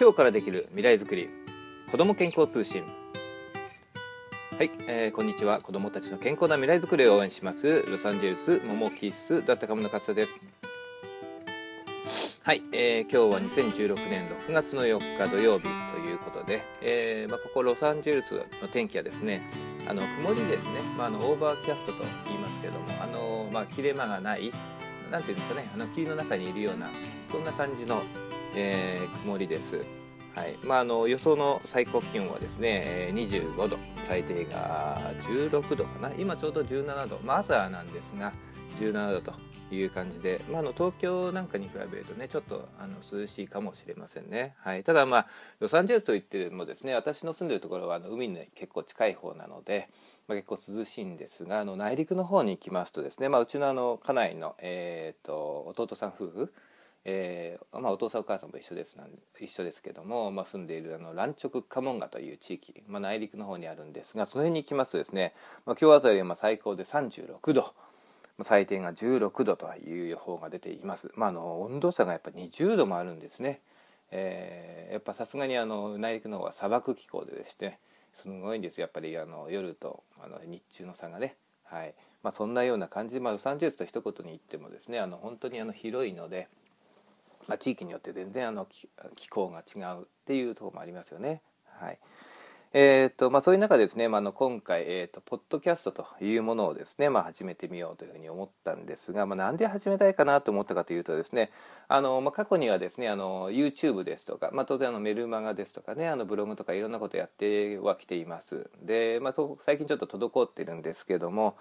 今日からできる未来づくり子ども健康通信。はい、えー、こんにちは。子どもたちの健康な未来づくりを応援します。ロサンゼルスモモキッスだったかものかすです。はい、えー、今日は2016年6月の4日土曜日ということで、えーまあ、ここロサンゼルスの天気はですねあの曇りですね、まあ、あのオーバーキャストと言いますけれどもあの、まあ、切れ間がないなんていうんですかねあの霧の中にいるようなそんな感じの、えー、曇りです。はい。まあ、あの予想の最高気温はですね25度。最低が16度かな。今ちょうど17度、まあ、朝なんですが17度という感じで、まあ、あの東京なんかに比べるとねちょっとあの涼しいかもしれませんね、はい、ただまあロサンゼルスといってもですね私の住んでるところはあの海に結構近い方なので、まあ、結構涼しいんですがあの内陸の方に行きますとですね、まあ、うちのあの家内の、えーと、弟さん夫婦えーまあ、お父さんお母さんも一緒ですなん一緒ですけども、まあ、住んでいるあの蘭直カモンガという地域、まあ、内陸の方にあるんですがその辺に行きますとですね、まあ、今日あたりは最高で36度最低が16度という予報が出ています、まあ、あの温度差がやっぱ20度もあるんですね、えー、やっぱさすがにあの内陸の方は砂漠気候ででしてすごいんですやっぱりあの夜とあの日中の差がね。はい。まあ、そんなような感じ。で、まあ、ロサンゼルスと一言に言ってもですねあの本当にあの広いので、まあ、地域によって全然あの気候が違うっていうところもありますよね。はいえーとまあ、そういう中ですね、まあ、の今回、えーと、ポッドキャストというものをですね、まあ、始めてみようというふうに思ったんですが、まあ、なんで始めたいかなと思ったかというとですねあの、まあ、過去にはですねあの YouTube ですとか、まあ、当然あのメルマガですとかねあのブログとかいろんなことやってはきていますで、まあ、最近ちょっと滞ってるんですけども、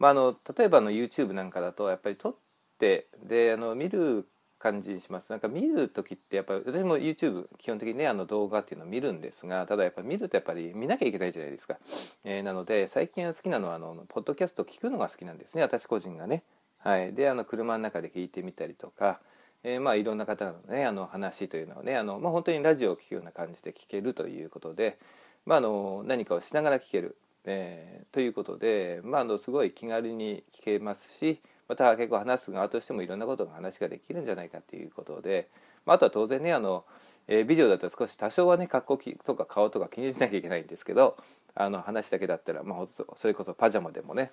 まあ、あの例えばの YouTube なんかだとやっぱり撮ってであの見る感じにします。なんか見る時ってやっぱり私も YouTube 基本的にねあの動画っていうのを見るんですがただやっぱ見るとやっぱり見なきゃいけないじゃないですか、えー、なので最近好きなのはあのポッドキャスト聞くのが好きなんですね。私個人がね。はい。であの車の中で聞いてみたりとかえー、まあいろんな方のねあの話というのをねあの、まあ、本当にラジオを聴くような感じで聞けるということで、まあ、あの何かをしながら聞ける、えー、ということで、まあ、あのすごい気軽に聞けますしまた結構話す側としてもいろんなことが話ができるんじゃないかということで、まあ、あとは当然ねあの、えー、ビデオだと少し多少はね格好とか顔とか気にしなきゃいけないんですけどあの話だけだったら、まあ、それこそパジャマでもね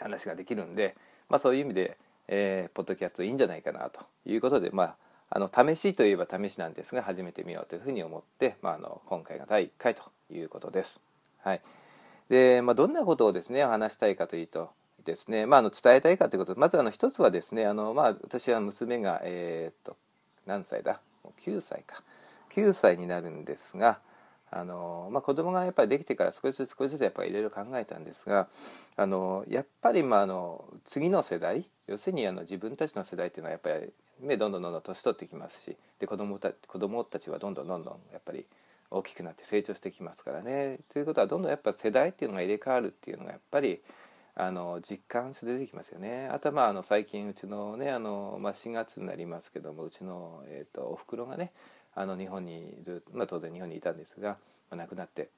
話ができるんで、まあ、そういう意味で、えー、ポッドキャストいいんじゃないかなということでまああの試しといえば試しなんですが始めてみようというふうに思って、まあ、あの今回が第1回ということです。はいでまあ、どんなことをですね話したいかというとですね、まあ、あの伝えたいかということまずあの一つはですねあの、まあ、私は娘が、えー、っと何歳だ？9歳か。9歳になるんですがあの、まあ、子供がやっぱりできてから少しずつ少しずつやっぱりいろいろ考えたんですがあのやっぱりまああの次の世代要するにあの自分たちの世代っていうのはやっぱり目どんどんどんどん年取ってきますしで子供た子供たちはどんどんどんどんやっぱり大きくなって成長してきますからね。ということはどんどんやっぱ世代っていうのが入れ替わるっていうのがやっぱりあの実感して出てきますよね。あとはまああの最近うちのねあの、まあ、4月になりますけどもうちの、えーと、おふくろがねあの日本にず、まあ、当然日本にいたんですが、まあ、亡くなって、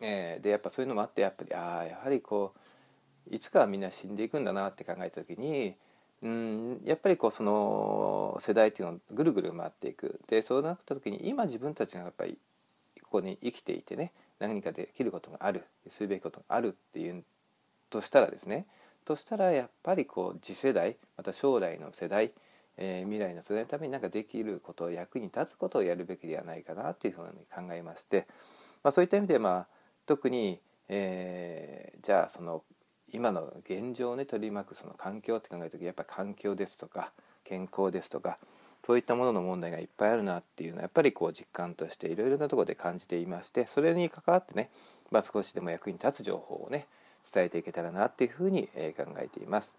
えー、でやっぱそういうのもあってやっぱりああやはりこういつかはみんな死んでいくんだなって考えた時にうんやっぱりこうその世代っていうのをぐるぐる回っていくでそうなった時に今自分たちがやっぱりここに生きていてね何かできることがあるするべきことがあるっていうとしたらですねとしたらやっぱりこう次世代また将来の世代、えー、未来の世代のために何かできること役に立つことをやるべきではないかなというふうに考えまして、まあ、そういった意味で、まあ、特に、えー、じゃあその今の現状をね取り巻くその環境って考える時やっぱり環境ですとか健康ですとかそういったものの問題がいっぱいあるなっていうのはやっぱりこう実感としていろいろなところで感じていましてそれに関わってね、まあ、少しでも役に立つ情報をね伝えていけたらなっていうふうにえ考えています。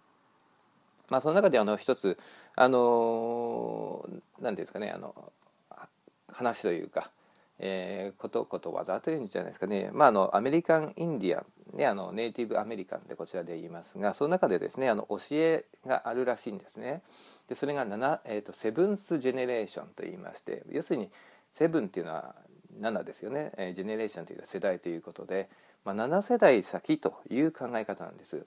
まあ、その中であの一つあの何ですかねあの話というか、えー、ことことわざというんじゃないですかね、まあ、あのアメリカン・インディアン、ね、あのネイティブアメリカンでこちらで言いますがその中でですねあの教えがあるらしいんですね。でそれが7、えーと、セブンス・ジェネレーションと言いまして要するにセブンっていうのは7ですよね、えー、ジェネレーションというのは世代ということでまあ、7世代先という考え方なんです。っ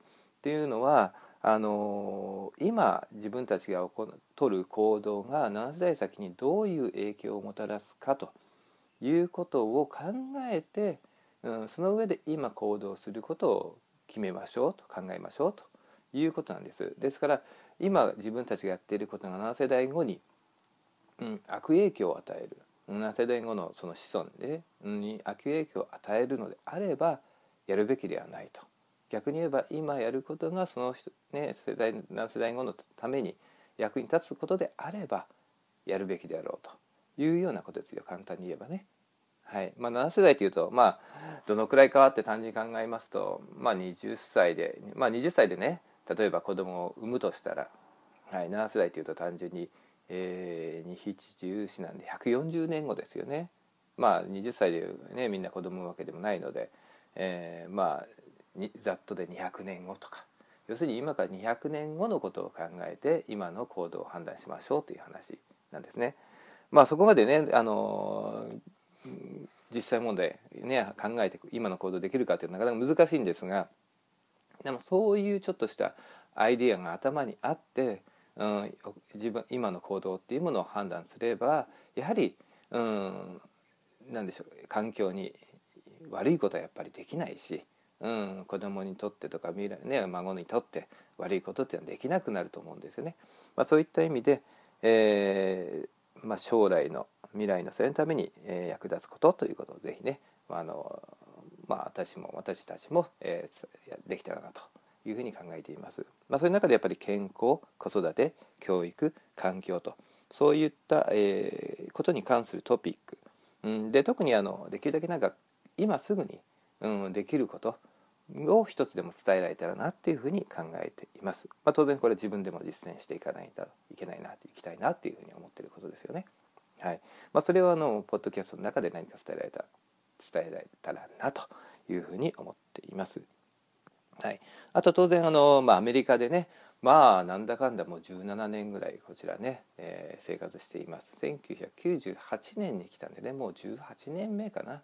ていうのはあの今自分たちが取る行動が7世代先にどういう影響をもたらすかということを考えて、うん、その上で今行動することを決めましょうと考えましょうということなんです。ですから今自分たちがやっていることが7世代後に、うん、悪影響を与える7世代後のその子孫で、に悪影響を与えるのであればやるべきではないと。逆に言えば今やることがその人、ね、世代何世代後のために役に立つことであればやるべきであろうというようなことですよ。簡単に言えばね。はい。まあ、7世代というと、まあ、どのくらいかわって単純に考えますと、まあ、20歳で、まあ、20歳でね例えば子供を産むとしたら、はい、7世代というと単純に、えー、271なんで140年後ですよね。まあ20歳でねみんな子供わけでもないので、えー、まあざっとで200年後とか要するに今から200年後のことを考えて今の行動を判断しましょうという話なんですね。まあそこまでねあの実際問題ね考えて今の行動できるかっていうのはなかなか難しいんですがでもそういうちょっとしたアイディアが頭にあって、うん、自分今の行動っていうものを判断すればやはり、うん、何でしょう環境に悪いことはやっぱりできないしうん、子供にとってとか未来、ね、孫にとって悪いことっていうのはできなくなると思うんですよね。まあ、そういった意味で、えーまあ、将来の未来のそれのために、えー、役立つことということをぜひね、まああのまあ、私も私たちも、えー、できたらなというふうに考えています。まあ、そういう中でやっぱり健康子育て教育環境とそういった、えー、ことに関するトピック、うん、で特にあのできるだけなんか今すぐに、うん、できることを一つでも伝えられたらなっていうふうに考えています。まあ、当然これ自分でも実践していかないといけないなっていきたいなっていうふうに思ってることですよね。はい。まあ、それはあのポッドキャストの中で何か伝えられた伝えられたらなというふうに思っています。はい。あと当然あのまあアメリカでね。まあなんだかんだもう17年ぐらいこちらね、えー、生活しています1998年に来たんでねもう18年目かな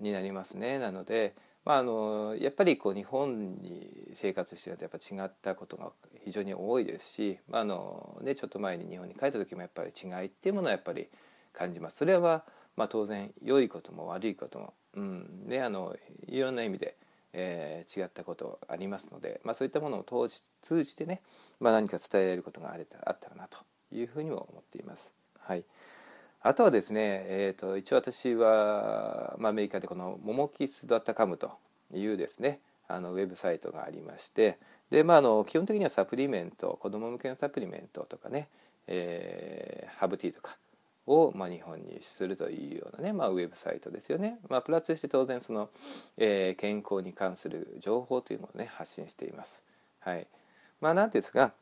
になりますねなのでまあ、あのやっぱりこう日本に生活してるとやっぱ違ったことが非常に多いですし、まあのね、ちょっと前に日本に帰った時もやっぱり違いっていうものはやっぱり感じます。それはまあ当然良いことも悪いことも、うんね、あのいろんな意味で、えー、違ったことありますので、まあ、そういったものを通じ通じてね、まあ、何か伝えられることがあれあったらなというふうにも思っています。はいあとはですね、えーと、一応私は、まあ、アメリカでこのモモキス .com というですねあのウェブサイトがありましてで、まあ、あの基本的にはサプリメント子ども向けのサプリメントとかね、えー、ハーブティーとかを、まあ、日本にするというようなね、まあ、ウェブサイトですよね。まあ、プラスして当然その、えー、健康に関する情報というものをね発信しています。はい。まあなんですが、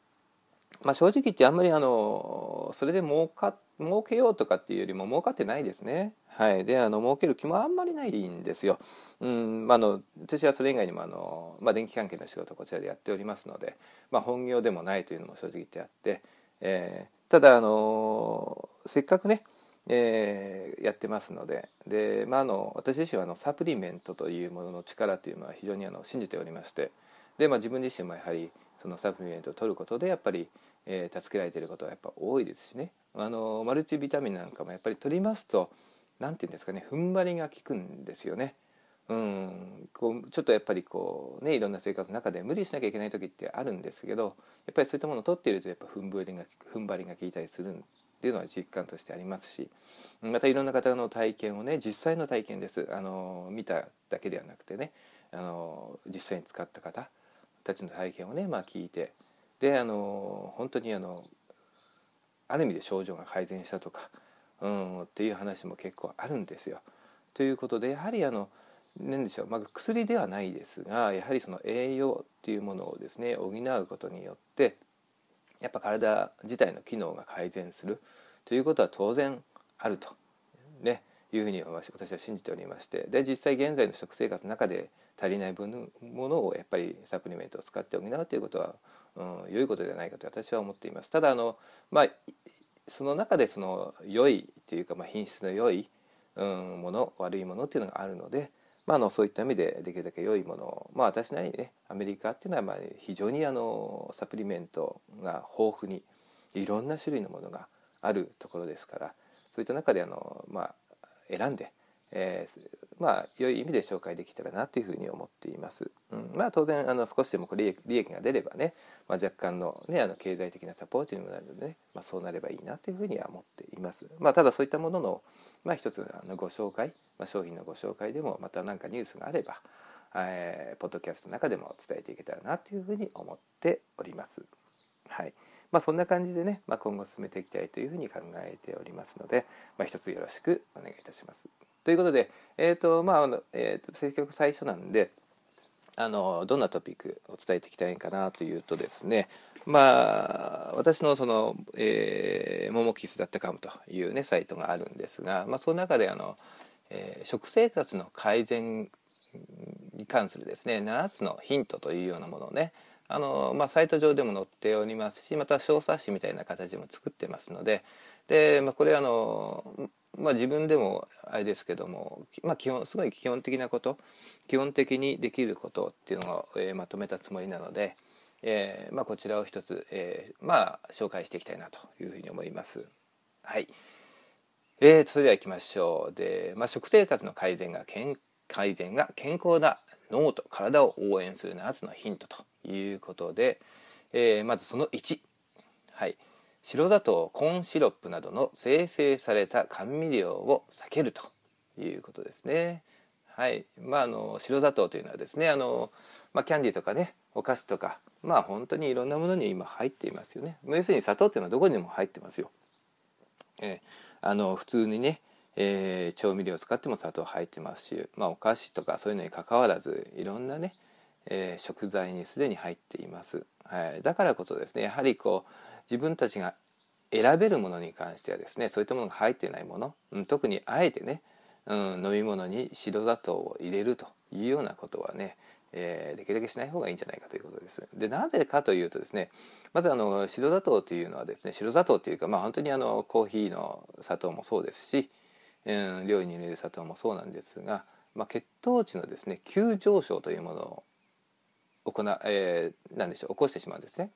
まあ、正直言ってあんまりあのそれで儲か儲けようとかっていうよりも儲かってないですね。はい、であの儲ける気もあんまりないんですよ。うんまあ、の私はそれ以外にもあの、まあ、電気関係の仕事をこちらでやっておりますので、まあ、本業でもないというのも正直言ってあって、えー、ただあのせっかくねえー、やってますのでで、まあ、あの私自身はあのサプリメントというものの力というのは非常にあの信じておりましてで、まあ、自分自身もやはりそのサプリメントを取ることでやっぱり、えー、助けられていることはやっぱ多いですしねあのマルチビタミンなんかもやっぱり取りますと何て言うんですかね踏ん張りが効くんですよね。うん、こうちょっとやっぱりこうねいろんな生活の中で無理しなきゃいけない時ってあるんですけどやっぱりそういったものを取っているとやっぱ踏ん張りが踏ん張りが効いたりするっていうのは実感としてありますしまたいろんな方の体験をね実際の体験ですあの見ただけではなくてねあの実際に使った方たちの体験をね、まあ、聞いてであの本当にあのある意味で症状が改善したとか、うん、っていう話も結構あるんですよ。ということでやはりあの何でしょう、まあ、薬ではないですがやはりその栄養っていうものをですね補うことによってやっぱ体自体の機能が改善するということは当然あると、ね、いうふうに私は信じておりまして。で実際現在の食生活の中で足りない分ものをやっぱりサプリメントを使って補うということは、うん、良いことではないかと私は思っています。ただあの、まあ、その中でその良いというか、まあ、品質の良い、うん、もの悪いものっていうのがあるので、まあ、あのそういった意味でできるだけ良いものを、まあ、私なりにねアメリカっていうのはまあ非常にあのサプリメントが豊富にいろんな種類のものがあるところですからそういった中であの、まあ、選んで、えー、まあ良い意味で紹介できたらなというふうに思っています。うん、まあ当然あの少しでも利益利益が出ればね、まあ、若干の,、ね、あの経済的なサポートにもなるのでね、まあ、そうなればいいなというふうには思っています。まあ、ただそういったものの、まあ、一つあのご紹介、まあ、商品のご紹介でもまた何かニュースがあれば、えー、ポッドキャストの中でも伝えていけたらなというふうに思っております。はいまあ、そんな感じでね、まあ、今後進めていきたいというふうに考えておりますので、まあ、一つよろしくお願いいたします。ということで、えーとまああのえーと、積極最初なんであのどんなトピックを伝えていきたいかなというとですねまあ私のその、えー、モモキスだったかもというねサイトがあるんですが、まあ、その中であの、えー、食生活の改善に関するですね7つのヒントというようなものをねあの、まあ、サイト上でも載っておりますしまた小冊子みたいな形も作ってますのでで、まあ、これあのまあ、自分でもあれですけども、まあ、基本すごい基本的なこと基本的にできることっていうのを、えー、まとめたつもりなので、えーまあ、こちらを一つ、えーまあ、紹介していきたいなというふうに思います。はい、えー、それでは行きましょう。で、まあ、食生活の改善が健改善が健康な脳と体を応援する7つのヒントということで、えー、まずその1、はい、白砂糖コーンシロップなどの生成された甘味料を避けるということですね。はいまあ、あの白砂糖というのはですねあの、まあ、キャンディーとかねお菓子とかまあ本当にいろんなものに今入っていますよね。要するに砂糖っていうのはどこにも入ってますよ。えー、あの普通にね、えー、調味料を使っても砂糖入ってますし、まあ、お菓子とかそういうのにかかわらずいろんなね、えー、食材にすでに入っています。はい、だからこそですねやはりこう自分たちが選べるものに関してはですねそういったものが入ってないもの、うん、特にあえてね、うん、飲み物に白砂糖を入れるというようなことはね、えー、できるだけしない方がいいんじゃないかということです。でなぜかというとですねまずあの白砂糖というのはですね白砂糖というかまあ本当にあのコーヒーの砂糖もそうですし、うん、料理に入れる砂糖もそうなんですが、まあ、血糖値のですね急上昇というものを行、えー、なんでしょう起こしてしまうんですね。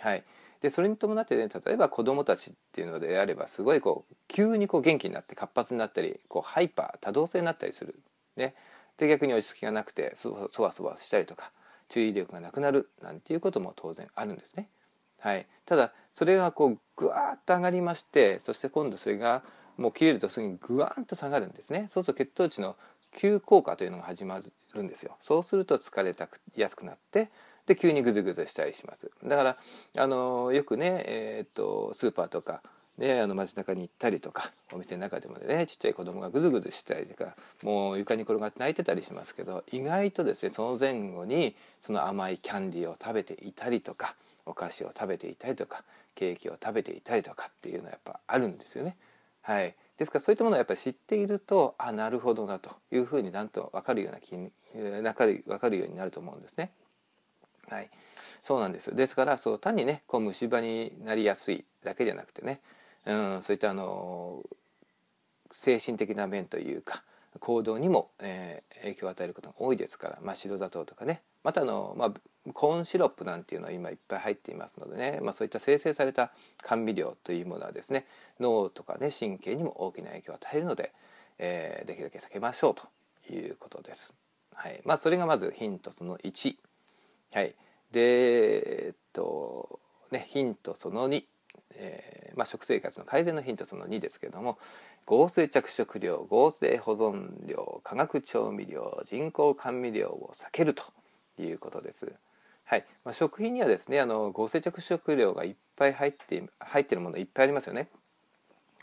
はい、でそれに伴ってね例えば子どもたちっていうのであればすごいこう急にこう元気になって活発になったりこうハイパー多動性になったりする。ね、で逆に落ち着きがなくてそわそわしたりとか注意力がなくなるなんていうことも当然あるんですね。はい、ただそれがこうぐわーっと上がりましてそして今度それがもう切れるとすぐにぐわーんと下がるんですね。そうすると血糖値の急降下というのが始まるんですよ。そうすると疲れたくやすくなってで急にグズグズしたりしますだからあのよくね、えー、っとスーパーとかね、あの街中に行ったりとかお店の中でもねちっちゃい子供がぐずぐずしたりとかもう床に転がって泣いてたりしますけど意外とですねその前後にその甘いキャンディーを食べていたりとかお菓子を食べていたりとかケーキを食べていたりとかっていうのはやっぱあるんですよね。はい、ですからそういったものをやっぱり知っているとあなるほどなというふうになんと分かるような気に分かる分かるようになると思うんですね。はい、そうなんですですからそう単にねこう虫歯になりやすいだけじゃなくてね、うん、そういったあの精神的な面というか行動にも、えー、影響を与えることが多いですから、まあ、白砂糖とかねまたあの、まあ、コーンシロップなんていうのは今いっぱい入っていますのでね、まあ、そういった生成された甘味料というものはですね脳とかね神経にも大きな影響を与えるので、えー、できるだけ避けましょうということです。はいまあ、それがまずヒントその1。はい、でえっとねヒントその2、えーまあ、食生活の改善のヒントその2ですけれども合成着色料合成保存料化学調味料人工甘味料を避けるということです。はい。まあ、食品にはですねあの合成着色料がいっぱい入って入ってるものいっぱいありますよね。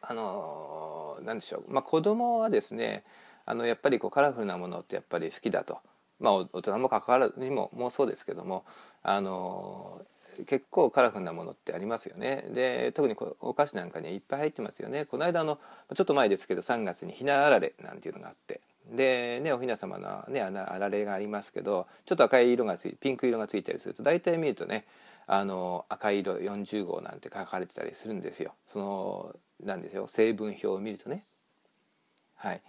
あの何でしょう、まあ、子供はですねあのやっぱりこうカラフルなものってやっぱり好きだと。まあ大人も関わらずにももうそうですけどもあの結構カラフルなものってありますよね。で特にお菓子なんかにいっぱい入ってますよね。この間のちょっと前ですけど3月にひなあられなんていうのがあって。でねおひな様のねあられがありますけどちょっと赤い色がついピンク色がついたりすると大体見るとねあの赤色40号なんて書かれてたりするんですよ。そのなんですよ。成分表を見るとね。はい。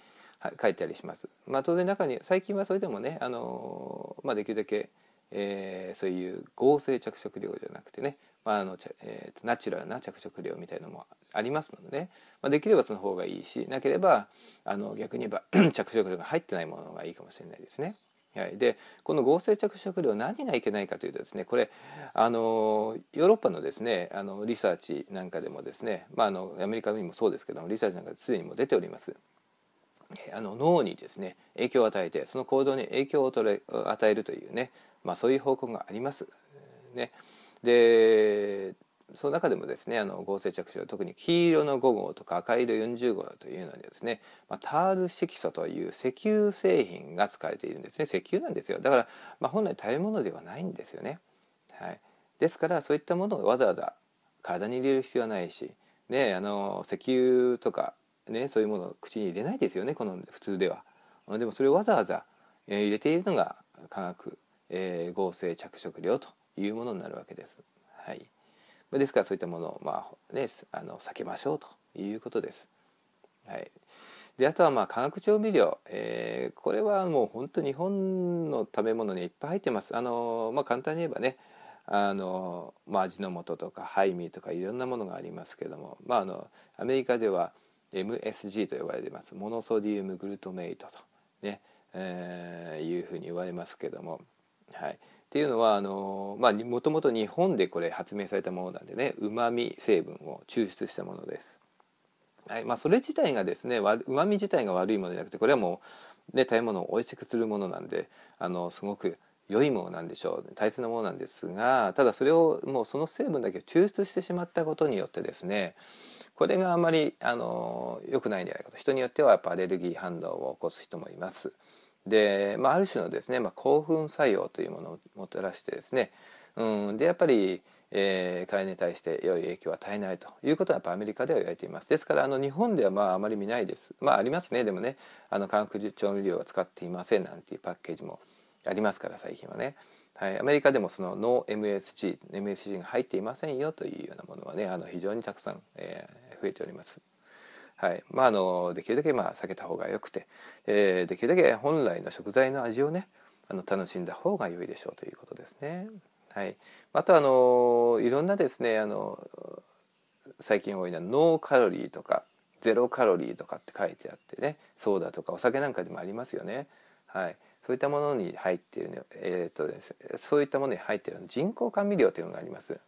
書いてありします。まあ、当然中に最近はそれでもね、あのまあ、できるだけ、えー、そういう合成着色料じゃなくてね、まああのえー、ナチュラルな着色料みたいのもありますのでね、まあ、できればその方がいいしなければあの逆に言えば 着色料が入ってないものがいいかもしれないですね。はい、でこの合成着色料何がいけないかというとですねこれあのヨーロッパのですねあのリサーチなんかでもですね、まあ、あのアメリカにもそうですけどもリサーチなんかですでにも出ております。あの脳にですね影響を与えてその行動に影響を与えるというね、まあ、そういう報告があります。ね、でその中でもですねあの合成着色特に黄色の5号とか赤色40号というのはですね、まあ、タール色素という石油製品が使われているんですね。石油なんですよ。だから、まあ、本来食べ物ではないんですよね、はい、ですからそういったものをわざわざ体に入れる必要はないし、ね、あの石油とか、ね、そういうものを口に入れないですよねこの普通ではでもそれをわざわざ、え、入れているのが化学、えー、合成着色料というものになるわけです。はいですからそういったものを、まあね、あの避けましょうということです。はい、であとはまあ化学調味料、えー、これはもう本当日本の食べ物にいっぱい入ってます。あのまあ、簡単に言えばねあの、まあ、味の素とかハイミーとかいろんなものがありますけども、まあ、あのアメリカでは MSG と呼ばれてます。モノソディウムグルトメイトとね、えー、いうふうに言われますけども、はい、っていうのはあのまあもともと日本でこれ発明されたものなんでねうまみ成分を抽出したものです。はい。まあ、それ自体がですねうまみ自体が悪いものじゃなくてこれはもう、ね、食べ物を美味しくするものなんであのすごく良いものなんでしょう。大切なものなんですがただそれをもうその成分だけを抽出してしまったことによってですねこれがあまりあの良くないんじゃないかと。人によってはやっぱアレルギー反応を起こす人もいます。で、まあ、ある種のですね、まあ、興奮作用というものをもたらしてですね、うん、でやっぱり、えー、体に対して良い影響を与えないと。いうことはやっぱアメリカでは言われています。ですからあの日本ではまああまり見ないです。まあありますね。でもねあの化学調味料は使っていませんなんていうパッケージもありますから最近はね、はい、アメリカでもそのノー MSG MSG が入っていませんよというようなものはねあの非常にたくさん、えー、増えております。はいまあ、あのできるだけまあ避けた方がよくて、えー、できるだけ本来の食材の味をねあの楽しんだ方が良いでしょうということですね。はい、あとあのいろんなですねあの最近多いのはノーカロリーとかゼロカロリーとかって書いてあってねソーダとかお酒なんかでもありますよね。はい、そういったものに入っている、えーとですね、そういったものに入っている人工甘味料というのがあります。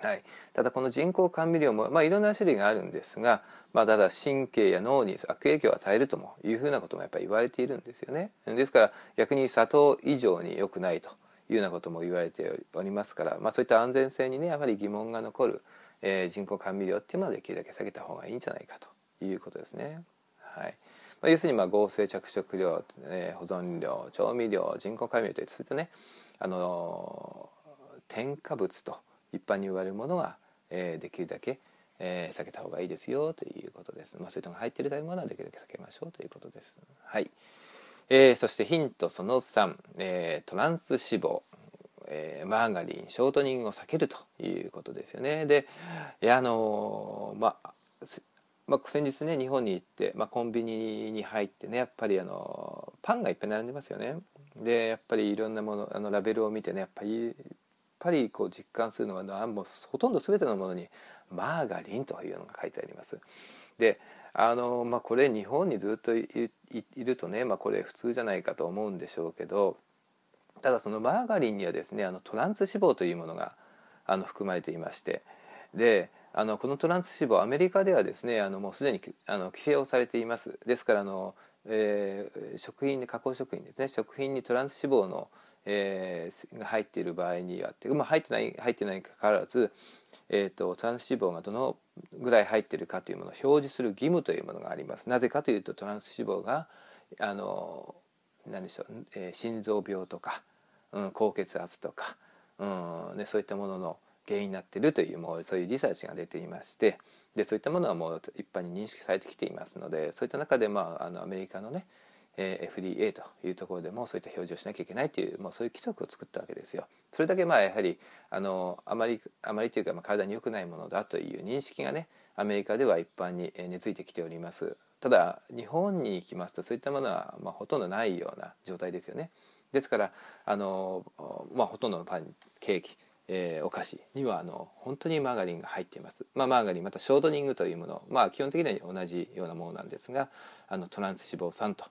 はい、ただこの人工甘味料も、まあ、いろんな種類があるんですが、まあ、ただ神経や脳に悪影響を与えるともいうふうなこともやっぱり言われているんですよね。ですから逆に砂糖以上に良くないというようなことも言われておりますから、まあ、そういった安全性にねやはり疑問が残る、えー、人工甘味料っていうのはできるだけ避けた方がいいんじゃないかということですね。はいまあ、要するにまあ合成着色料、えー、保存料調味料人工甘味といったね、あのー、添加物と一般に言われるものは、えー、できるだけ、えー、避けた方がいいですよということです。まあ、そういうのが入っている食べ物はできるだけ避けましょうということです。はい。えー、そしてヒントその3、えー、トランス脂肪、えー、マーガリンショートニングを避けるということですよね。で、いやあのまあまあ、先日ね日本に行って、まあ、コンビニに入ってねやっぱりあのパンがいっぱい並んでますよね。でやっぱりいろんなものあのラベルを見てねやっぱりぱりこう実感するのはもうほとんど全てのものにマーガリンというのが書いてあります。であのまあ、これ日本にずっといるとね、まあ、これ普通じゃないかと思うんでしょうけどただそのマーガリンにはですねあのトランス脂肪というものがあの含まれていましてであのこのトランス脂肪アメリカではですねあのもうすでにあの規制をされていますですからあの、えー、食品で加工食品ですね食品にトランス脂肪のえー、が入っている場合にはっていうまあ、入ってない入ってないにかかわらず、えーと、トランス脂肪がどのぐらい入っているかというものを表示する義務というものがあります。なぜかというとトランス脂肪があの何でしょう、えー、心臓病とか、うん、高血圧とか、うんね、そういったものの原因になっているというもうそういうリサーチが出ていましてでそういったものはもう一般に認識されてきていますのでそういった中で、まあ、あのアメリカのねえ FDA というところでもそういった表示をしなきゃいけないというもうそういう規則を作ったわけですよ。それだけまあやはりあのあまりあまりというかまあ体に良くないものだという認識がねアメリカでは一般に根付いてきておりますただ日本に行きますとそういったものはまあほとんどないような状態ですよねですからあの、まあ、ほとんどのパンケーキえー、お菓子にはあの本当にマーガリンが入っています、まあ、マーガリンまたショートニングというものまあ基本的には同じようなものなんですがあのトランス脂肪酸と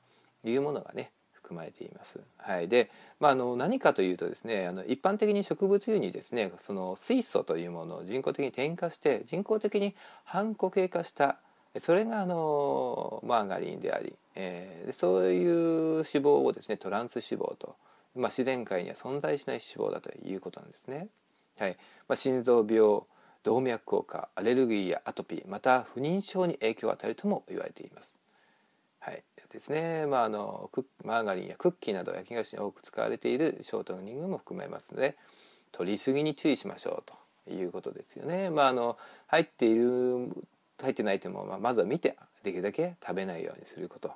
いうものがね含まれています。はい、で、まあ、あの何かというとですねあの一般的に植物油にですねその水素というものを人工的に添加して人工的に半固形化したそれがあのマーガリンであり、えー、そういう脂肪をですねトランス脂肪と、まあ、自然界には存在しない脂肪だということなんですね。はいまあ、心臓病動脈硬化アレルギーやアトピーまた不妊症に影響を与えるとも言われています。はいですねまあ、あのマーガリンやクッキーなど焼き菓子に多く使われているショートニングも含めますので取りすぎに注意しましょうということですよね。まあ、あの入っている入ってないというのも、まあ、まずは見てできるだけ食べないようにすること。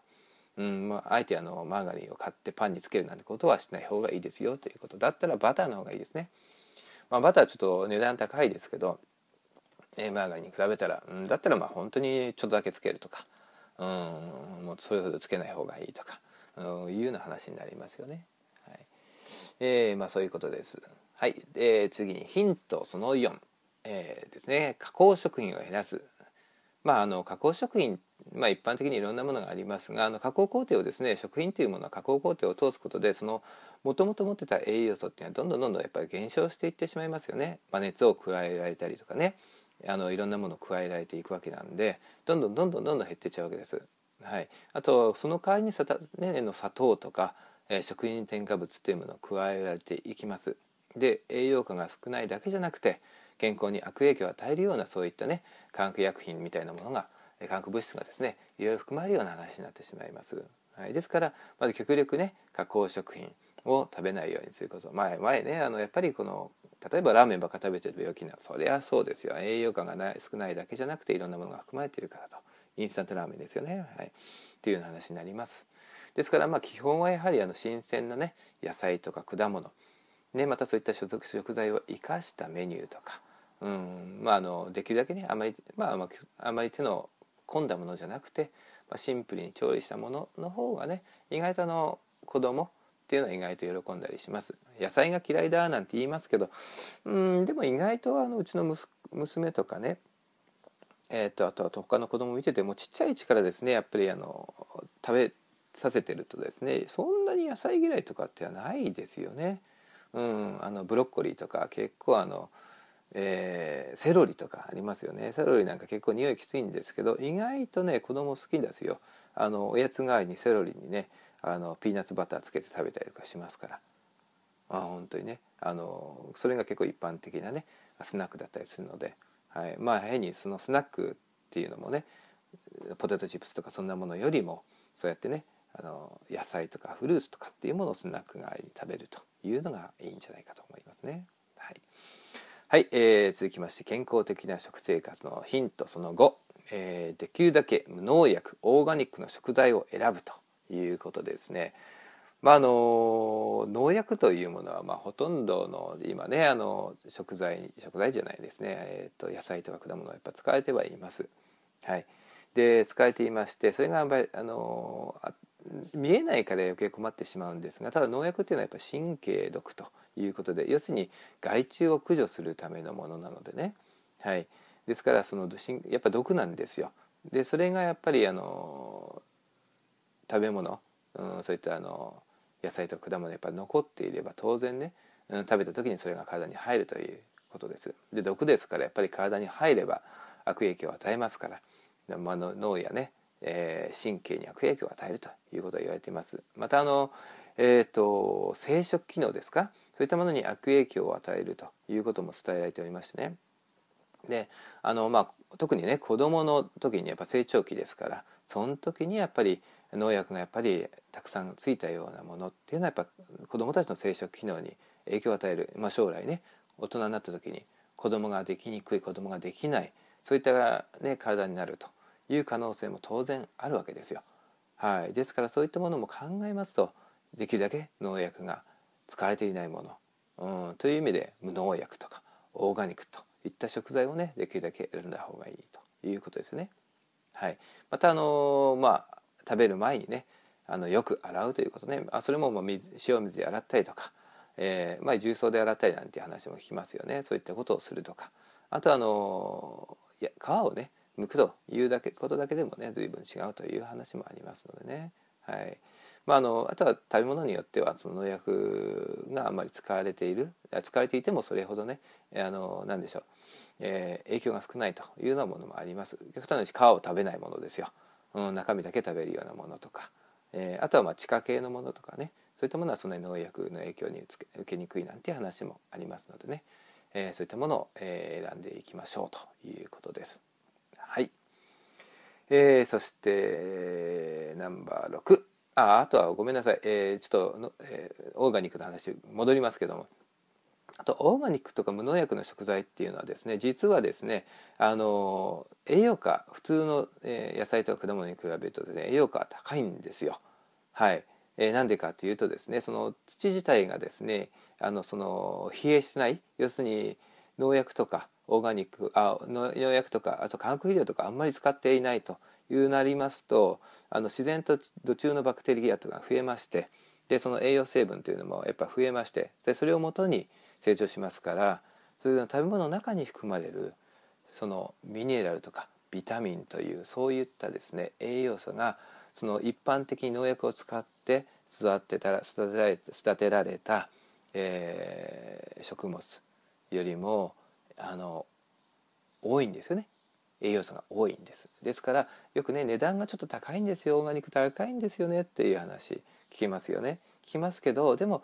うんまあ、あえてあのマーガリンを買ってパンにつけるなんてことはしない方がいいですよということだったらバターの方がいいですね。まあ、バターちょっと値段高いですけど、えー、マーガリンに比べたら、うん、だったらまあ本当にちょっとだけつけるとか、うん、もうそれほどつけない方がいいとか、うん、いうような話になりますよね。はいえー、まあそういうことです。はい、で次にヒントその4、えー、ですね加工食品を減らす。まああの加工食品まあ、一般的にいろんなものがありますがあの加工工程をですね食品というものは加工工程を通すことでそのもともと持ってた栄養素っていうのはどんどんどんどんやっぱり減少していってしまいますよね、まあ、熱を加えられたりとかねあのいろんなものを加えられていくわけなんでどんどんどんどんどんどん減っていっちゃうわけです。はい、あとその代わりにさた、ね、の砂糖とか、えー、食品添加物っていうものを加えられていきます。で栄養価が少ないだけじゃなくて健康に悪影響を与えるようなそういったね化学薬品みたいなものが化学物質がですねいろいろ含まれるような話になってしまいます。はい、ですからまず極力ね加工食品を食べないようにすること。前前ねあのやっぱりこの例えばラーメンばっか食べてる病気なそりゃそうですよ。栄養価がない少ないだけじゃなくていろんなものが含まれているからと。インスタントラーメンですよね、はい、っていうような話になります。ですからまあ基本はやはりあの新鮮なね野菜とか果物。ねまたそういった所属食材を生かしたメニューとか。うん。まああのできるだけねあまりまああまり手の込んだものじゃなくて、まあ、シンプルに調理したものの方がね意外とあの子供っていうのは意外と喜んだりします。野菜が嫌いだなんて言いますけどうんでも意外とあのうちの娘とかねえーと、あとは他の子供見ててもちっちゃい力ですねやっぱりあの食べさせてるとですねそんなに野菜嫌いとかってはないですよね。うん、あのブロッコリーとか結構あのえー、セロリとかありますよね。セロリなんか結構匂いきついんですけど意外とね子供好きですよ。あのおやつ代わりにセロリにねあのピーナッツバターつけて食べたりとかしますから。あ本当にね。あのそれが結構一般的なねスナックだったりするので、はい、まあ変にそのスナックっていうのもねポテトチップスとかそんなものよりもそうやってねあの野菜とかフルーツとかっていうものをスナック代わりに食べるというのがいいんじゃないかと思いますね。はい、えー、続きまして健康的な食生活のヒントその5、えー、できるだけ無農薬オーガニックの食材を選ぶと。いうことですね。まあ、あの農薬というものは、まあ、ほとんどの今ねあの食材食材じゃないですね、えーと、野菜とか果物はやっぱ使われてはいます。はい、で使われていましてそれがあの見えないから余計困ってしまうんですがただ農薬っていうのはやっぱ神経毒ということで要するに害虫を駆除するためのものなのでね、はい、ですからそのやっぱ毒なんですよ。でそれがやっぱりあの食べ物、うん、そういったあの野菜と果物やっぱり残っていれば当然ね、うん、食べた時にそれが体に入るということです。で毒ですからやっぱり体に入れば悪影響を与えますから、まあ、脳やね、えー、神経に悪影響を与えるということが言われています。またあのえーと、生殖機能ですか？そういったものに悪影響を与えるということも伝えられておりましてねであの、まあ、特にね子どもの時にやっぱ成長期ですからその時にやっぱり農薬がやっぱりたくさんついたようなものっていうのはやっぱ子どもたちの生殖機能に影響を与える、まあ、将来ね大人になった時に子供ができにくい子供ができないそういった、ね、体になるという可能性も当然あるわけですよ。はい、ですからそういったものも考えますとできるだけ農薬が使われていないもの、うん、という意味で無農薬とかオーガニックといった食材をねできるだけ選んだ方がいいということですね。はい、またあのまあ食べる前にねあのよく洗うということね。あそれもまあ水塩水で洗ったりとか、えーまあ、重曹で洗ったりなんていう話も聞きますよね。そういったことをするとか。あとあのいや皮をね剥くというだけことだけでもね随分違うという話もありますのでね。はい。まあ、あのあとは食べ物によってはその農薬があんまり使われている使われていてもそれほどねあの何でしょう、えー、影響が少ないというようなものもあります。極端な話皮を食べないものですよ、うん、中身だけ食べるようなものとか、えー、あとはまあ地下系のものとかね。そういったものはその農薬の影響に受けにくいなんて話もありますのでね、えー、そういったものを、え選んでいきましょうということです。はい、えー、そしてナンバー6ああとはごめんなさい、えー、ちょっとの、えー、オーガニックの話戻りますけども。あとオーガニックとか無農薬の食材っていうのはですね実はですねあの栄養価普通の、えー、野菜とか果物に比べるとですね栄養価は高いんですよ。はい、えー、なんでかというとですねその土自体がですねあのその冷えしない要するに農薬とかオーガニックあ農薬とかあと化学肥料とかあんまり使っていないと。いうなりますとあの自然と土中のバクテリアとか増えましてでその栄養成分というのもやっぱ増えましてでそれをもとに成長しますからそれの食べ物の中に含まれるそのミネラルとかビタミンというそういったですね栄養素がその一般的に農薬を使って育てたら育てられ育てられた、えー、食物よりもあの多いんですよね。栄養素が多いんです。ですからよくね値段がちょっと高いんですよ。オーガニック高いんですよね。っていう話聞きますよね。聞きますけどでも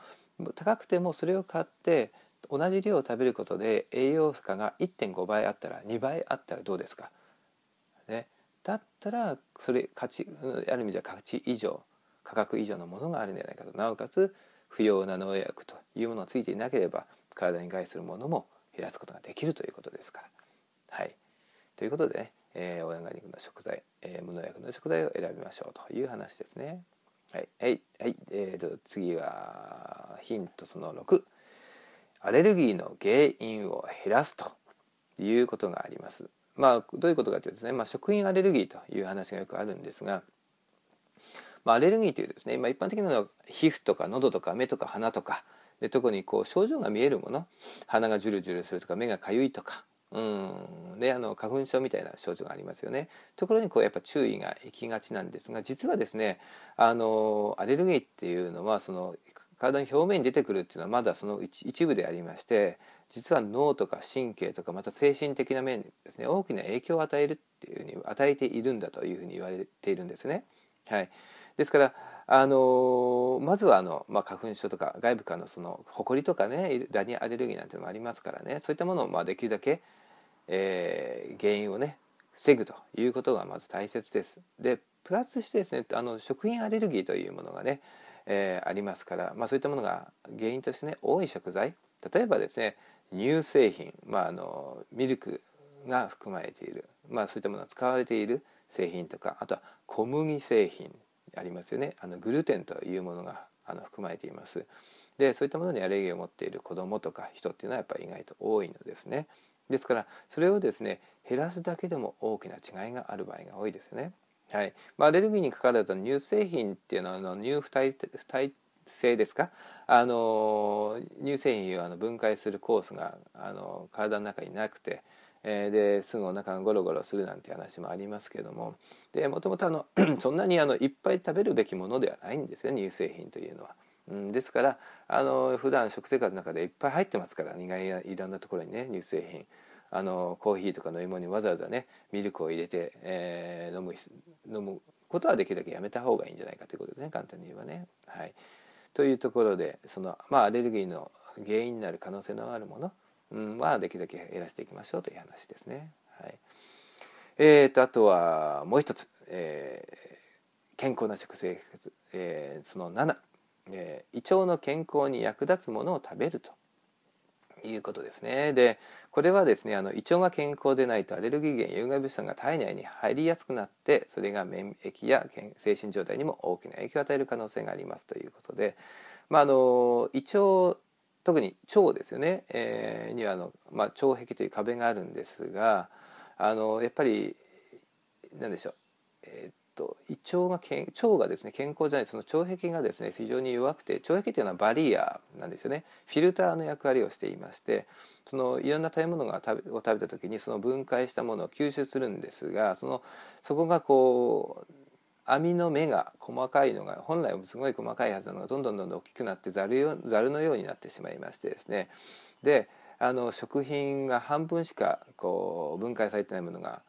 高くてもそれを買って同じ量を食べることで栄養価が1.5倍あったら2倍あったらどうですか、ね、だったらそれ価値ある意味じゃ価値以上価格以上のものがあるんじゃないかと。なおかつ不要な農薬というものがついていなければ体に害するものも減らすことができるということですから。はい、ということでね、えー、オーガニックの食材、えー、無農薬の食材を選びましょうという話ですね。はい、はい、はい、えーと、次はヒントその6。アレルギーの原因を減らすということがあります。まあ、どういうことかというとですね、まあ、食品アレルギーという話がよくあるんですが、まあ、アレルギーというとですね、まあ、一般的なのは皮膚とか喉とか目とか鼻とかで特にこう症状が見えるもの鼻がジュルジュルするとか目がかゆいとかうん。であの花粉症みたいな症状がありますよね。ところにこうやっぱ注意がいきがちなんですが実はですねあのアレルギーっていうのはその体の表面に出てくるっていうのはまだその一部でありまして実は脳とか神経とかまた精神的な面にですね大きな影響を与えるっていうふうに与えているんだというふうに言われているんですね。はい、ですからあのまずはあの、まあ、花粉症とか外部からのその埃とかねダニアレルギーなんてのもありますからねそういったものをまあできるだけ、えー、原因をね防ぐということがまず大切です。でプラスしてですねあの食品アレルギーというものがねえー、ありますから、まあ、そういったものが原因としてね多い食材例えばですね乳製品、まあ、あのミルクが含まれている、まあ、そういったものが使われている製品とかあとは小麦製品ありますよねあのグルテンというものがあの含まれています。でそういったものにアレルギーを持っている子どもとか人っていうのはやっぱり意外と多いのですね。ですからそれをですね減らすだけでも大きな違いがある場合が多いですよね。はいまあ、アレルギーにかかると乳製品っていうのはあの乳不耐不耐性ですか？あの乳製品をあの分解するコースがあの体の中になくて、えー、ですぐお腹がゴロゴロするなんて話もありますけどもでもともとあの そんなにあのいっぱい食べるべきものではないんですよ乳製品というのは。うん、ですからあの普段食生活の中でいっぱい入ってますから苦いいろんなところにね乳製品。あのコーヒーとか飲み物にわざわざねミルクを入れて、えー、飲む飲むことはできるだけやめた方がいいんじゃないかということでね簡単に言えばね。はい、というところでその、まあ、アレルギーの原因になる可能性のあるもの、うん、はできるだけ減らしていきましょうという話ですね。はい、えーと、あとはもう一つ、えー、健康な食生活、えー、その7、えー、胃腸の健康に役立つものを食べると。いうことですね。でこれはですねあの胃腸が健康でないとアレルギー源有害物質が体内に入りやすくなってそれが免疫や精神状態にも大きな影響を与える可能性がありますということで、まあ、あの胃腸特に腸ですよね、えー、にはあの、まあ、腸壁という壁があるんですがあのやっぱり何でしょう。えー、と胃腸が腸がですね健康じゃないその腸壁がですね非常に弱くて腸壁っていうのはバリアなんですよね。フィルターの役割をしていましてそのいろんな食べ物が食べを食べた時にその分解したものを吸収するんですがそのそこがこう網の目が細かいのが本来はすごい細かいはずなのがどんどんどんどん大きくなってざるざるのようになってしまいましてですね。であの食品が半分しかこう分解されてないものが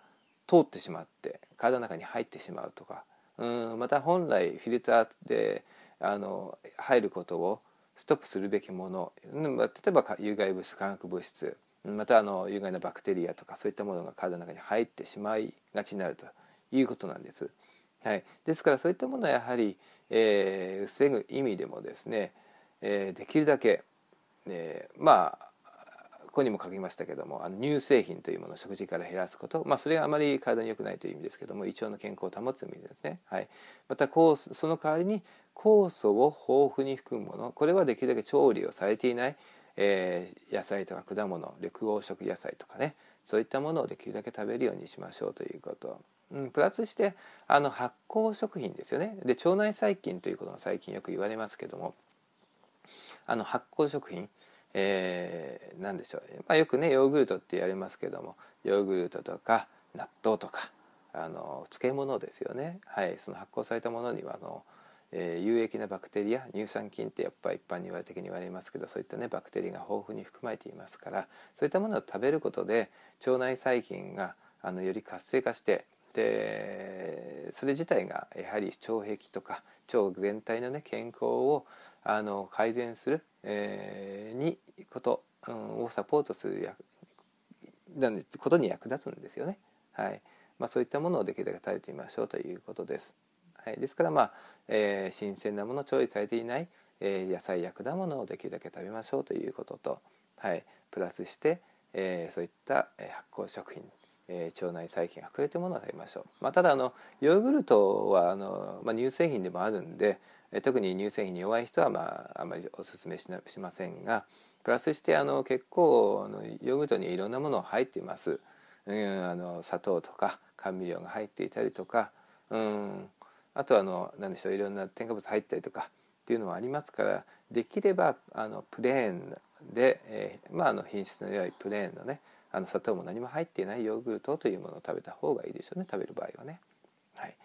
通ってしまって体の中に入ってしまうとか。うんまた本来フィルターであの入ることをストップするべきもの。例えば有害物質化学物質。またあの有害なバクテリアとかそういったものが体の中に入ってしまいがちになるということなんです。はい、ですからそういったものはやはり、えー、防ぐ意味でもですね、えー、できるだけ、えー、まあここにも書きましたけどもあの乳製品というものを食事から減らすこと、まあ、それはあまり体に良くないという意味ですけども胃腸の健康を保つ意味ですね、はい、またその代わりに酵素を豊富に含むものこれはできるだけ調理をされていない、えー、野菜とか果物緑黄色野菜とかねそういったものをできるだけ食べるようにしましょうということ。うん、プラスしてあの発酵食品ですよね。で腸内細菌ということが最近よく言われますけどもあの発酵食品えー、何でしょう、まあ、よくねヨーグルトって言われますけどもヨーグルトとか納豆とかあの漬物ですよね、はい、その発酵されたものにはあの、えー、有益なバクテリア乳酸菌ってやっぱ一般に言われ的に言われますけどそういったねバクテリアが豊富に含まれていますからそういったものを食べることで腸内細菌があのより活性化してでそれ自体がやはり腸壁とか腸全体のね健康をあの改善する、えー、にこと、うん、をサポートする役なんでことに役立つんですよね。はいまあ、そういったものをできるだけ食べてみましょうということです。はい、ですからまあ、えー、新鮮なもの調理されていない、えー、野菜や果物をできるだけ食べましょうということと、はい、プラスして、えー、そういった、え発酵食品えー、腸内細菌が隠れてるものを食べましょう、まあ、ただあのヨーグルトはあの、まあ、乳製品でもあるんで、特に乳製品に弱い人は、まあ、あまりおすすめしなしませんがプラスしてあの結構あのヨーグルトにいろんなもの入っています、うん、あの砂糖とか甘味料が入っていたりとか、うん、あとあの何でしょういろんな添加物入ったりとかっていうのもありますからできればあのプレーンで、えー、まあ、あの品質の良いプレーンのねあの砂糖も何も入っていないヨーグルトというものを食べた方がいいでしょうね食べる場合はね。はい、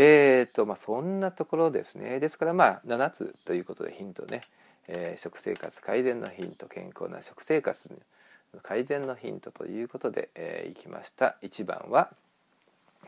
えーとまあ、そんなところですね。ですからまあ7つということでヒントね、えー、食生活改善のヒント健康な食生活改善のヒントということで、えー、いきました。1番は、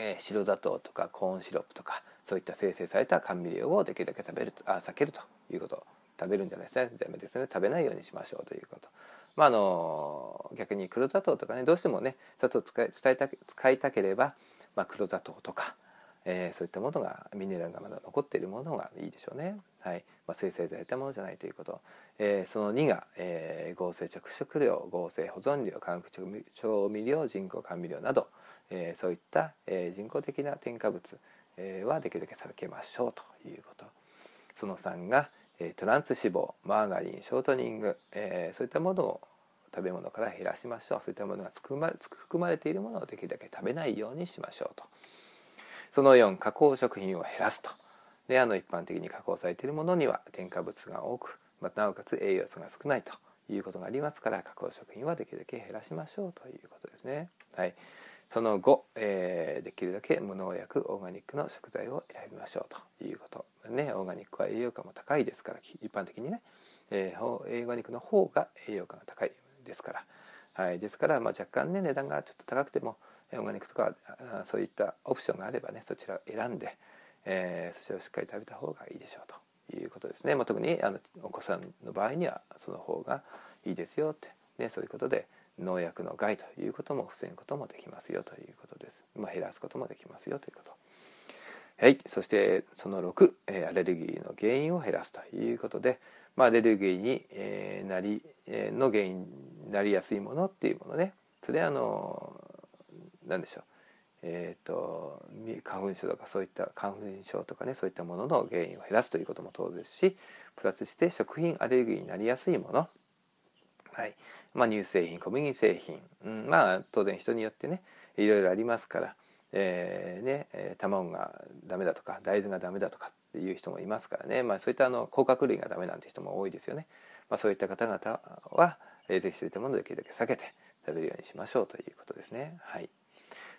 えー、白砂糖とかコーンシロップとかそういった生成された甘味料をできるだけ食べるあ避けるということ。食べるんじゃないですね。ダメですね。食べないようにしましょうということ。まあ、あの逆に黒砂糖とかねどうしてもね砂糖使い伝えた使いたければ、まあ、黒砂糖とか、えー、そういったものがミネラルがまだ残っているものがいいでしょうね。はい。まあ、生成されたものじゃないということ、えー、その2が、えー、合成着色料合成保存料化学調味料人工甘味料など、えー、そういった、えー、人工的な添加物、えー、はできるだけ避けましょうということ。その3がトランス脂肪マーガリンショートニング、えー、そういったものを食べ物から減らしましょう。そういったものが含ま含まれているものをできるだけ食べないようにしましょうと。その4加工食品を減らすと。であの一般的に加工されているものには添加物が多くまたなおかつ栄養素が少ないということがありますから加工食品はできるだけ減らしましょうということですね。はい、その後、えー、できるだけ無農薬オーガニックの食材を選びましょうということ。ねオーガニックは栄養価も高いですから一般的にね、えー、オーガニックの方が栄養価が高いですから、はい、ですから、まあ、若干ね値段がちょっと高くてもオーガニックとかそういったオプションがあればねそちらを選んで、えー、そちらをしっかり食べた方がいいでしょうということですね、まあ、特にあのお子さんの場合にはその方がいいですよって、ね、そういうことで農薬の害ということも防ぐこともできますよということです。まあ、減らすこともできますよということ。はい、そしてその6、えー、アレルギーの原因を減らすということで、まあ、アレルギーに、えー、なり、えー、の原因になりやすいものっていうものねそれあの何でしょう。えーと、と花粉症とかそういった花粉症とかねそういったものの原因を減らすということも当然ですしプラスして食品アレルギーになりやすいもの。はい。まあ、乳製品小麦製品、うん、まあ当然人によってねいろいろありますから、えー、ね、卵がダメだとか大豆がダメだとかっていう人もいますからね、まあ、そういったあの甲殻類がダメなんて人も多いですよね。まあ、そういった方々は、えー、ぜひそういったものをできるだけ避けて食べるようにしましょうということですね。はい、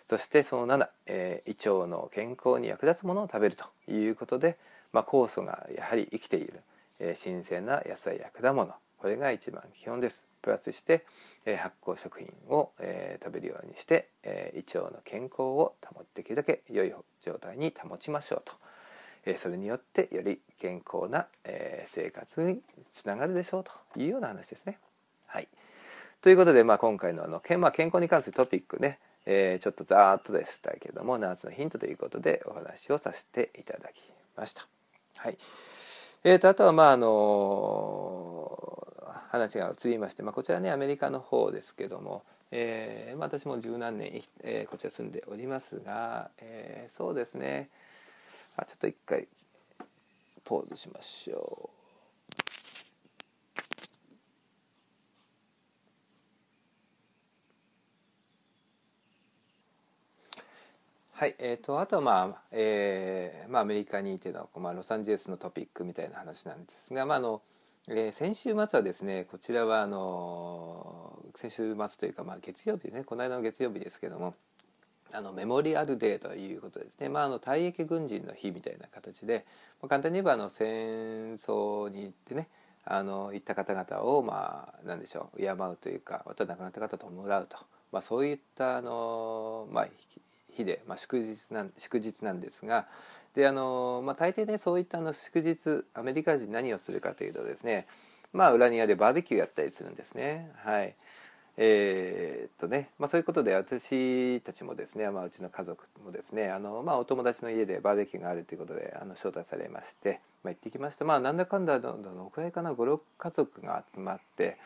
そしてその7、えー、胃腸の健康に役立つものを食べるということで、まあ、酵素がやはり生きている、えー、新鮮な野菜や果物これが一番基本です。プラスして、えー、発酵食品を、えー、食べるようにして、えー、胃腸の健康を保ってできるだけ良い状態に保ちましょうと、えそれによってより健康な、え生活につながるでしょうというような話ですね。はい、ということで、まあ、今回のあの、まあ、健康に関するトピックね、えちょっとざーっとでしたけども夏のヒントということでお話をさせていただきました。はいえーと、あとはまああの話が移りまして、まあ、こちらねアメリカの方ですけども、えーまあ、私も十何年、えー、こちら住んでおりますが、えー、そうですねあちょっと一回ポーズしましょう。はい、えーと、あとは、まあえーまあ、アメリカにいての、まあ、ロサンゼルスのトピックみたいな話なんですが、まああのえー、先週末はですねこちらはあの先週末というか、まあ、月曜日ねこの間の月曜日ですけどもあのメモリアルデーということですね、まあ、あの退役軍人の日みたいな形で、まあ、簡単に言えばあの戦争に行ってねあの行った方々をまあ何でしょう敬うというかまた亡くなった方ともらうと、まあ、そういったあの、まあ、日で、まあ、祝日なん祝日なんですがであの、まあ、大抵ねそういったあの祝日アメリカ人何をするかというとですねまあ裏庭でバーベキューやったりするんですね。はいえー、っとねまあ、そういうことで私たちもですね、まあ、うちの家族もですねあの、まあ、お友達の家でバーベキューがあるということであの招待されまして、まあ、行ってきましたまあなんだかんだどのくらいかな56家族が集まって、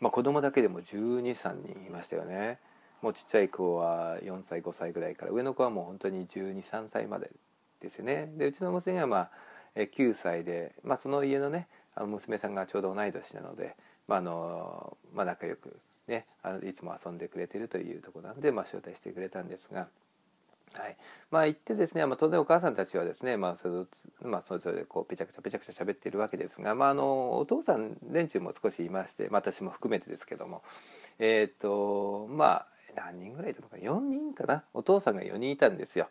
まあ、子供だけでも123人いましたよね。もうちっちゃい子は4歳5歳ぐらいから上の子はもう本当に123歳までですよね。でうちの娘はまあ9歳で、まあ、その家のねあの娘さんがちょうど同い年なので、まあのまあ、仲良くねあのいつも遊んでくれてるというとこなんで、まあ、招待してくれたんですが。はい。まあ、行ってですね、まあ、当然お母さんたちはですね、まあそれまあ、それぞれこうぺちゃくちゃぺちゃくちゃ喋っているわけですが、まあ、あのお父さん連中も少しいまして、まあ、私も含めてですけども。えっ、ー、とまあ何人ぐらいいたか4人かな？お父さんが4人いたんですよ。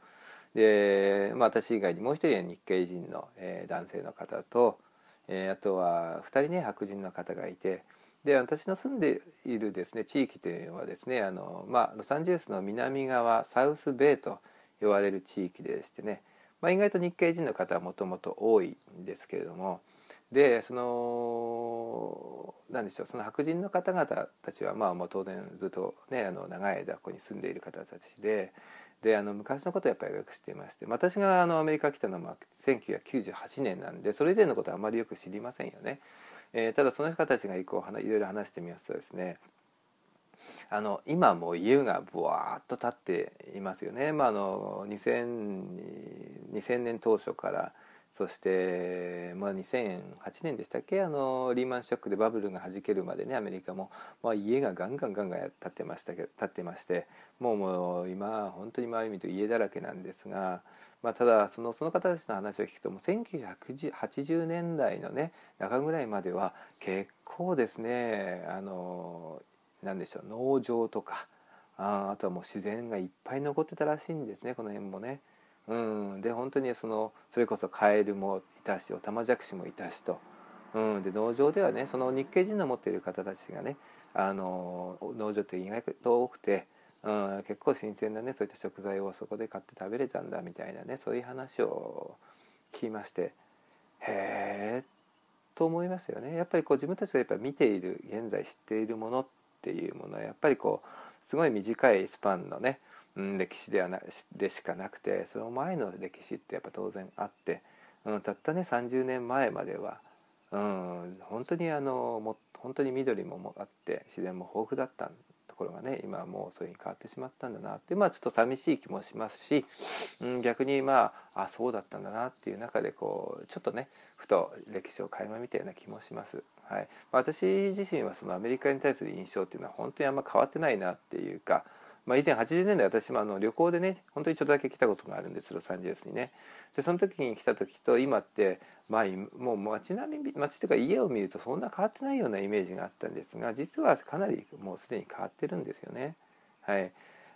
で、まあ、私以外にもう一人は日系人の、えー、男性の方と、えー、あとは2人ね白人の方がいてで私の住んでいるですね地域というのはですねあの、まあ、ロサンゼルスの南側サウスベイと呼ばれる地域でしてね、まあ、意外と日系人の方はもともと多いんですけれどもでその何でしょうその白人の方々たちはまあもう当然ずっとねあの長い間ここに住んでいる方たちでであの昔のことをやっぱりよく知っていまして私があのアメリカ来たのは1998年なんでそれ以前のことはあまりよく知りませんよね。えー、ただその方たちが以降いろいろ話してみますとですねあの今もう家がぶわーっと建っていますよね。まあ、あの 2000, 2000年当初からそして、まあ、2008年でしたっけ？あのリーマンショックでバブルがはじけるまでねアメリカも、まあ、家がガンガンガンガン建ってましたけど建ってましてもうもう今本当に周り見ると家だらけなんですが、まあ、ただそのその方たちの話を聞くともう1980年代のね中ぐらいまでは結構ですねあの何でしょう農場とかああとはもう自然がいっぱい残ってたらしいんですねこの辺もね。うん、で本当にそのそれこそカエルもいたしオタマジャクシもいたしと、うん、で農場ではねその日系人の持っている方たちがねあの農場って意外と多くて、うん、結構新鮮なねそういった食材をそこで買って食べれたんだみたいなねそういう話を聞きましてへえと思いますよね。やっぱりこう自分たちがやっぱ見ている現在知っているものっていうものはやっぱりこうすごい短いスパンのねうん、歴史ではなでしかなくてその前の歴史ってやっぱ当然あって、うん、たったね30年前までは、うん、本当にあのも本当に緑もあって自然も豊富だったところがね今はもうそういうふうに変わってしまったんだなってまあちょっと寂しい気もしますし、うん、逆にまああそうだったんだなっていう中でこうちょっとねふと歴史を垣間見たような気もします。はい、私自身はそのアメリカに対する印象っていうのは本当にあんま変わってないなっていうかまあ、以前80年代私もあの旅行でね本当にちょっとだけ来たことがあるんですロサンゼルスにね。でその時に来た時と今ってまあもう街並み街っていうか家を見るとそんな変わってないようなイメージがあったんですが実はかなりもうすでに変わってるんですよね。はい。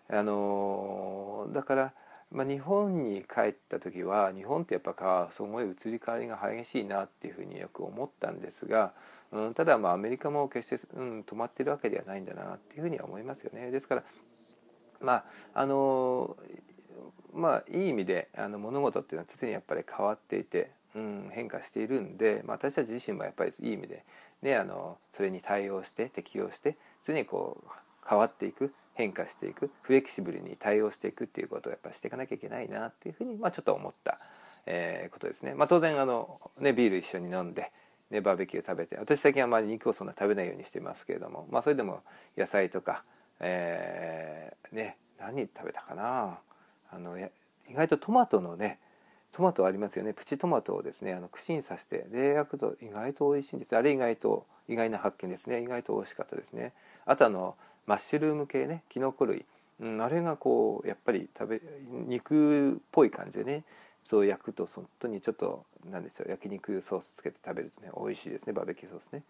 あのだからまあ、日本に帰った時は日本ってやっぱすごい移り変わりが激しいなっていうふうによく思ったんですが、うん、ただまあアメリカも決して、うん、止まってるわけではないんだなっていうふうには思いますよね。ですからまああのまあいい意味であの物事っていうのは常にやっぱり変わっていて、うん、変化しているんで、まあ、私たち自身もやっぱりいい意味で、ね、あのそれに対応して適応して常にこう変わっていく変化していくフレキシブルに対応していくっていうことをやっぱりしていかなきゃいけないなっていうふうに、まあ、ちょっと思った、えー、ことですね。まあ、当然あの、ね、ビール一緒に飲んで、ね、バーベキュー食べて私最近あまり肉をそんな食べないようにしてますけれども、まあ、それでも野菜とか、えー、ね何食べたかな？あの意外とトマトのねトマトありますよね。プチトマトをですねあの串に刺してで焼くと意外と美味しいんです。あれ意外と意外な発見ですね。意外と美味しかったですね。あとあのマッシュルーム系ねきのこ類、うん、あれがこうやっぱり食べ肉っぽい感じでねそう焼くと本当にちょっと何でしょう焼肉ソースつけて食べるとね美味しいですね。バーベキューソースね。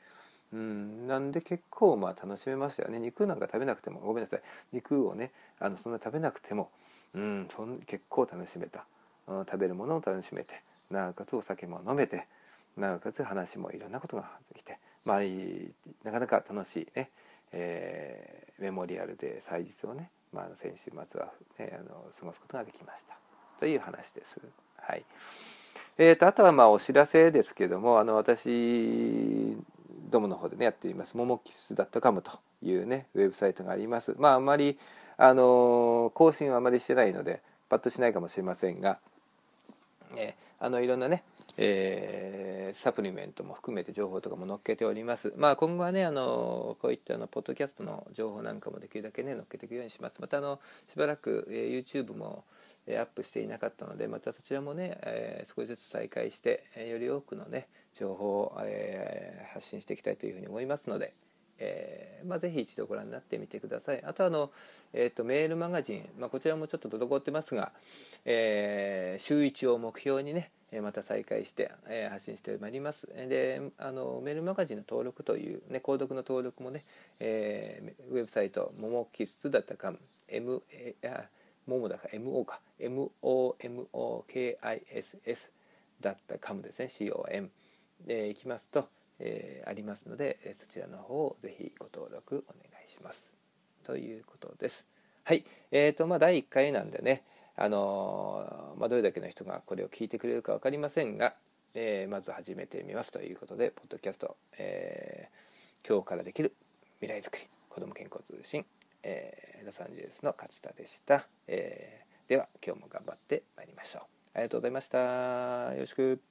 うん、なんで結構まあ楽しめましたよね。肉なんか食べなくてもごめんなさい。肉をねあのそんな食べなくても、うん、そん結構楽しめた、うん、食べるものを楽しめてなおかつお酒も飲めてなおかつ話もいろんなことができてまあなかなか楽しいねえー、メモリアルで祭日をね、まあ、先週末は、ね、あの過ごすことができました。という話です。はい。えーと、あとはまあお知らせですけどもあの私どもの方でねやっていますモモキス .com というねウェブサイトがあります。まああまりあの更新はあまりしてないのでパッとしないかもしれませんが、えー、あのいろんなねえー、サプリメントも含めて情報とかも載っけております。まあ、今後はねあのこういったあのポッドキャストの情報なんかもできるだけね載っけていくようにします。またあのしばらく、え、YouTube もアップしていなかったのでまたそちらもね、え、少しずつ再開して、えより多くのね情報を、え発信していきたいというふうに思いますので、えーまあ、ぜひ一度ご覧になってみてください。あとあの、えーと、メールマガジン、まあ、こちらもちょっと滞ってますが、えー、週1を目標にねまた再開して発信してまいります。であのメールマガジンの登録という、ね、購読の登録もね、えー、ウェブサイトももキスだったか M あももだか MO か MOMOKISS だったかもですね COM でいきますと、えー、ありますのでえそちらの方をぜひご登録お願いします。ということです。はい、えーとまあ、第1回なんでね、あのまあ、どれだけの人がこれを聞いてくれるか分かりませんが、えー、まず始めてみますということでポッドキャスト、えー、今日からできる未来づくり子ども健康通信、えー、ロサンゼルスの勝田でした、えー、では今日も頑張ってまいりましょう。ありがとうございました。よろしく。